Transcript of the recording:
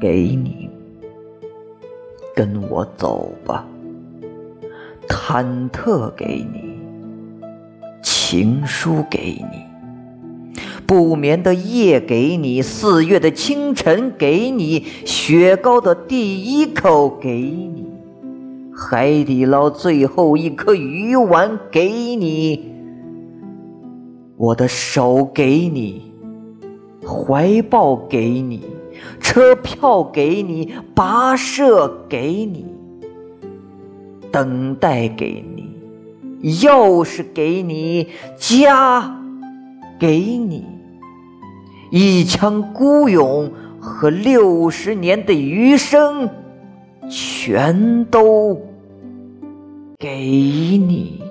给你，跟我走吧。忐忑给你，情书给你，不眠的夜给你，四月的清晨给你，雪糕的第一口给你，海底捞最后一颗鱼丸给你，我的手给你，怀抱给你，车票给你，跋涉给你。等待给你，钥匙给你，家给你，一腔孤勇和六十年的余生，全都给你。